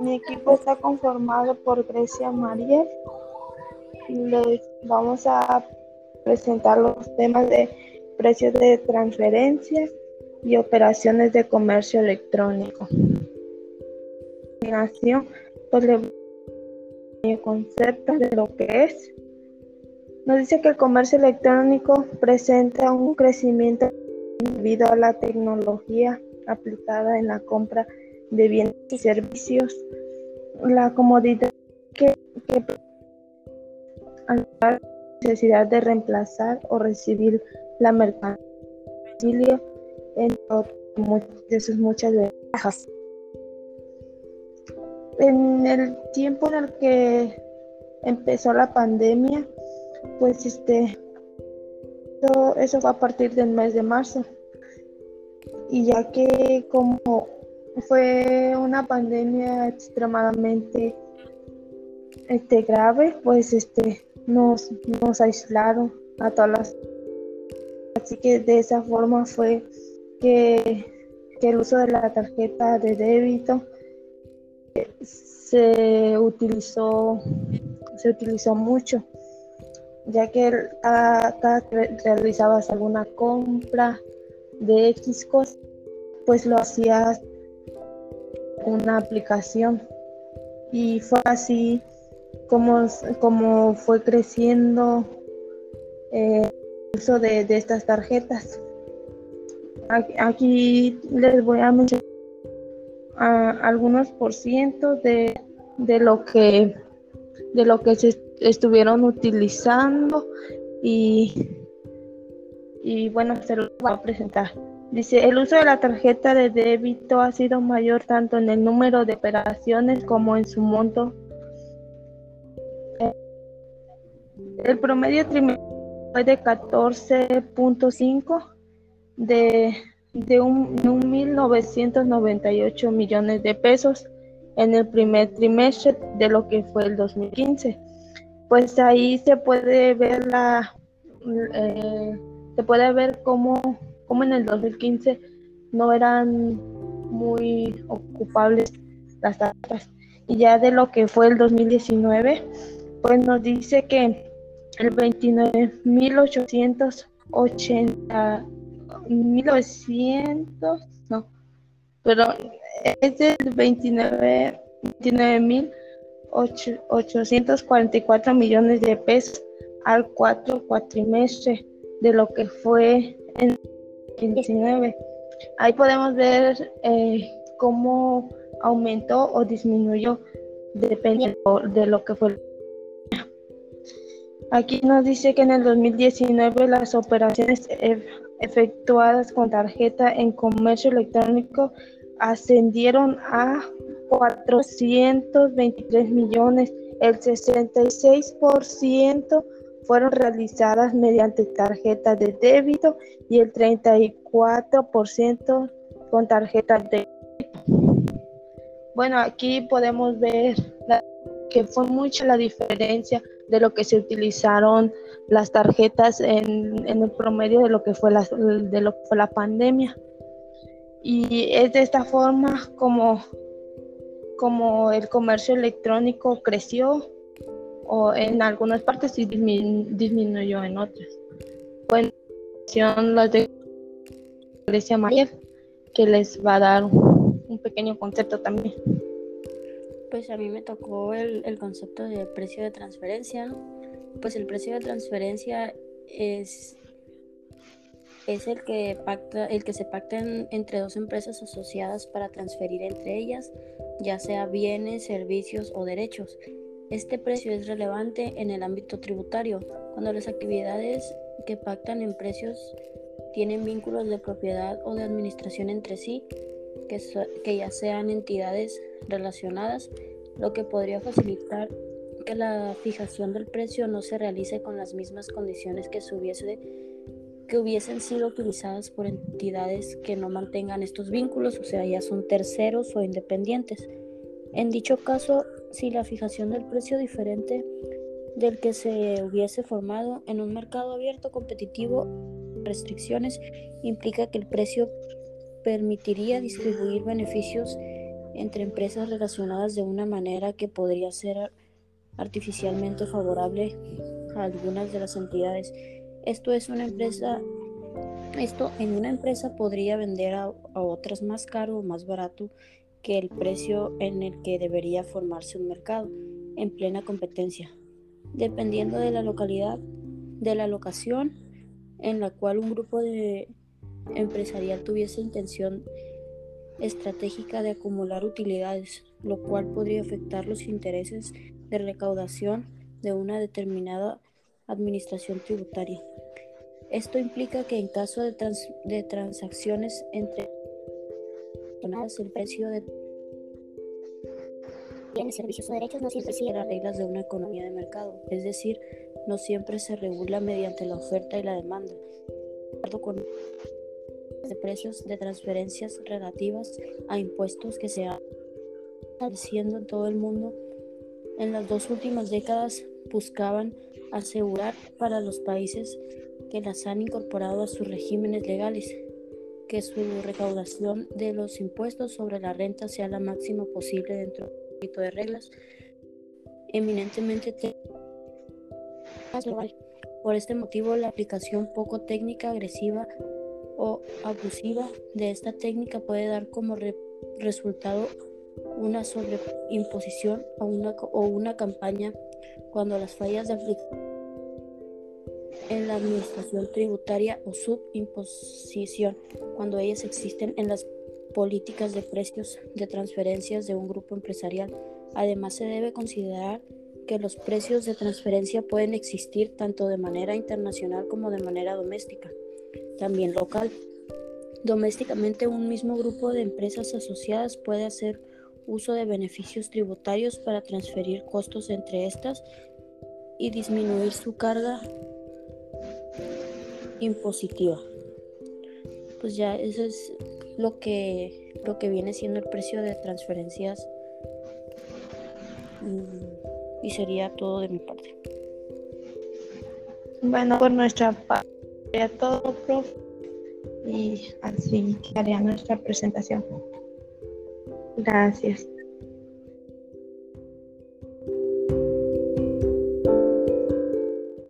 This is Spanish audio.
mi equipo está conformado por Grecia Mariel. Les vamos a presentar los temas de precios de transferencia y operaciones de comercio electrónico. Pues el concepto de lo que es. Nos dice que el comercio electrónico presenta un crecimiento debido a la tecnología aplicada en la compra de bienes y servicios, la comodidad que, que la necesidad de reemplazar o recibir la mercancía en de sus muchas ventajas. En el tiempo en el que empezó la pandemia, pues este, eso fue a partir del mes de marzo. Y ya que como fue una pandemia extremadamente este, grave, pues este, nos, nos aislaron a todas las... Así que de esa forma fue que, que el uso de la tarjeta de débito se utilizó, se utilizó mucho, ya que cada, realizabas alguna compra de X cosas, pues lo hacías una aplicación y fue así como, como fue creciendo eh, el uso de, estas tarjetas. Aquí, les voy a mencionar algunos por ciento de, de, lo que de lo que se estuvieron utilizando y, y bueno se lo voy a presentar. Dice, el uso de la tarjeta de débito ha sido mayor tanto en el número de operaciones como en su monto. El promedio trimestral fue de 14.5 de, de un, 1.998 millones de pesos en el primer trimestre de lo que fue el 2015. Pues ahí se puede ver la, eh, se puede ver cómo como en el 2015 no eran muy ocupables las tasas. Y ya de lo que fue el 2019, pues nos dice que el 29.880, 1900, no, pero es del 29, 29.844 millones de pesos al cuatro cuatrimestre de lo que fue en 19. Ahí podemos ver eh, cómo aumentó o disminuyó dependiendo de lo que fue. Aquí nos dice que en el 2019 las operaciones efectuadas con tarjeta en comercio electrónico ascendieron a 423 millones, el 66% fueron realizadas mediante tarjeta de débito y el 34% con tarjeta de débito. Bueno, aquí podemos ver que fue mucha la diferencia de lo que se utilizaron las tarjetas en, el promedio de lo que fue la, de lo que fue la pandemia. Y es de esta forma como, como el comercio electrónico creció o en algunas partes y disminuyó en otras. Bueno, las de Grecia Mayer, que les va a dar un pequeño concepto también. Pues a mí me tocó el, el concepto de precio de transferencia. Pues el precio de transferencia es, es el que pacta, el que se pacta entre dos empresas asociadas para transferir entre ellas, ya sea bienes, servicios o derechos. Este precio es relevante en el ámbito tributario, cuando las actividades que pactan en precios tienen vínculos de propiedad o de administración entre sí, que, que ya sean entidades relacionadas, lo que podría facilitar que la fijación del precio no se realice con las mismas condiciones que, hubiese, que hubiesen sido utilizadas por entidades que no mantengan estos vínculos, o sea, ya son terceros o independientes. En dicho caso, si la fijación del precio diferente del que se hubiese formado en un mercado abierto competitivo. Restricciones implica que el precio permitiría distribuir beneficios entre empresas relacionadas de una manera que podría ser artificialmente favorable a algunas de las entidades. Esto es una empresa, esto en una empresa podría vender a, a otras más caro o más barato que el precio en el que debería formarse un mercado en plena competencia, dependiendo de la localidad, de la locación en la cual un grupo de empresarial tuviese intención estratégica de acumular utilidades, lo cual podría afectar los intereses de recaudación de una determinada administración tributaria. Esto implica que en caso de, de transacciones entre el precio de bienes, servicios o derechos no siempre sigue las reglas de una economía de mercado, es decir, no siempre se regula mediante la oferta y la demanda. con de precios de transferencias relativas a impuestos que se han estableciendo en todo el mundo en las dos últimas décadas buscaban asegurar para los países que las han incorporado a sus regímenes legales que su recaudación de los impuestos sobre la renta sea la máxima posible dentro de reglas eminentemente Por este motivo, la aplicación poco técnica, agresiva o abusiva de esta técnica puede dar como resultado una sobreimposición o una, o una campaña cuando las fallas de aplicación en la administración tributaria o subimposición, cuando ellas existen en las políticas de precios de transferencias de un grupo empresarial. Además, se debe considerar que los precios de transferencia pueden existir tanto de manera internacional como de manera doméstica, también local. Domésticamente, un mismo grupo de empresas asociadas puede hacer uso de beneficios tributarios para transferir costos entre estas y disminuir su carga impositiva. Pues ya eso es lo que, lo que viene siendo el precio de transferencias mm, y sería todo de mi parte. Bueno, por nuestra parte, sería todo, profe, y así haría nuestra presentación. Gracias.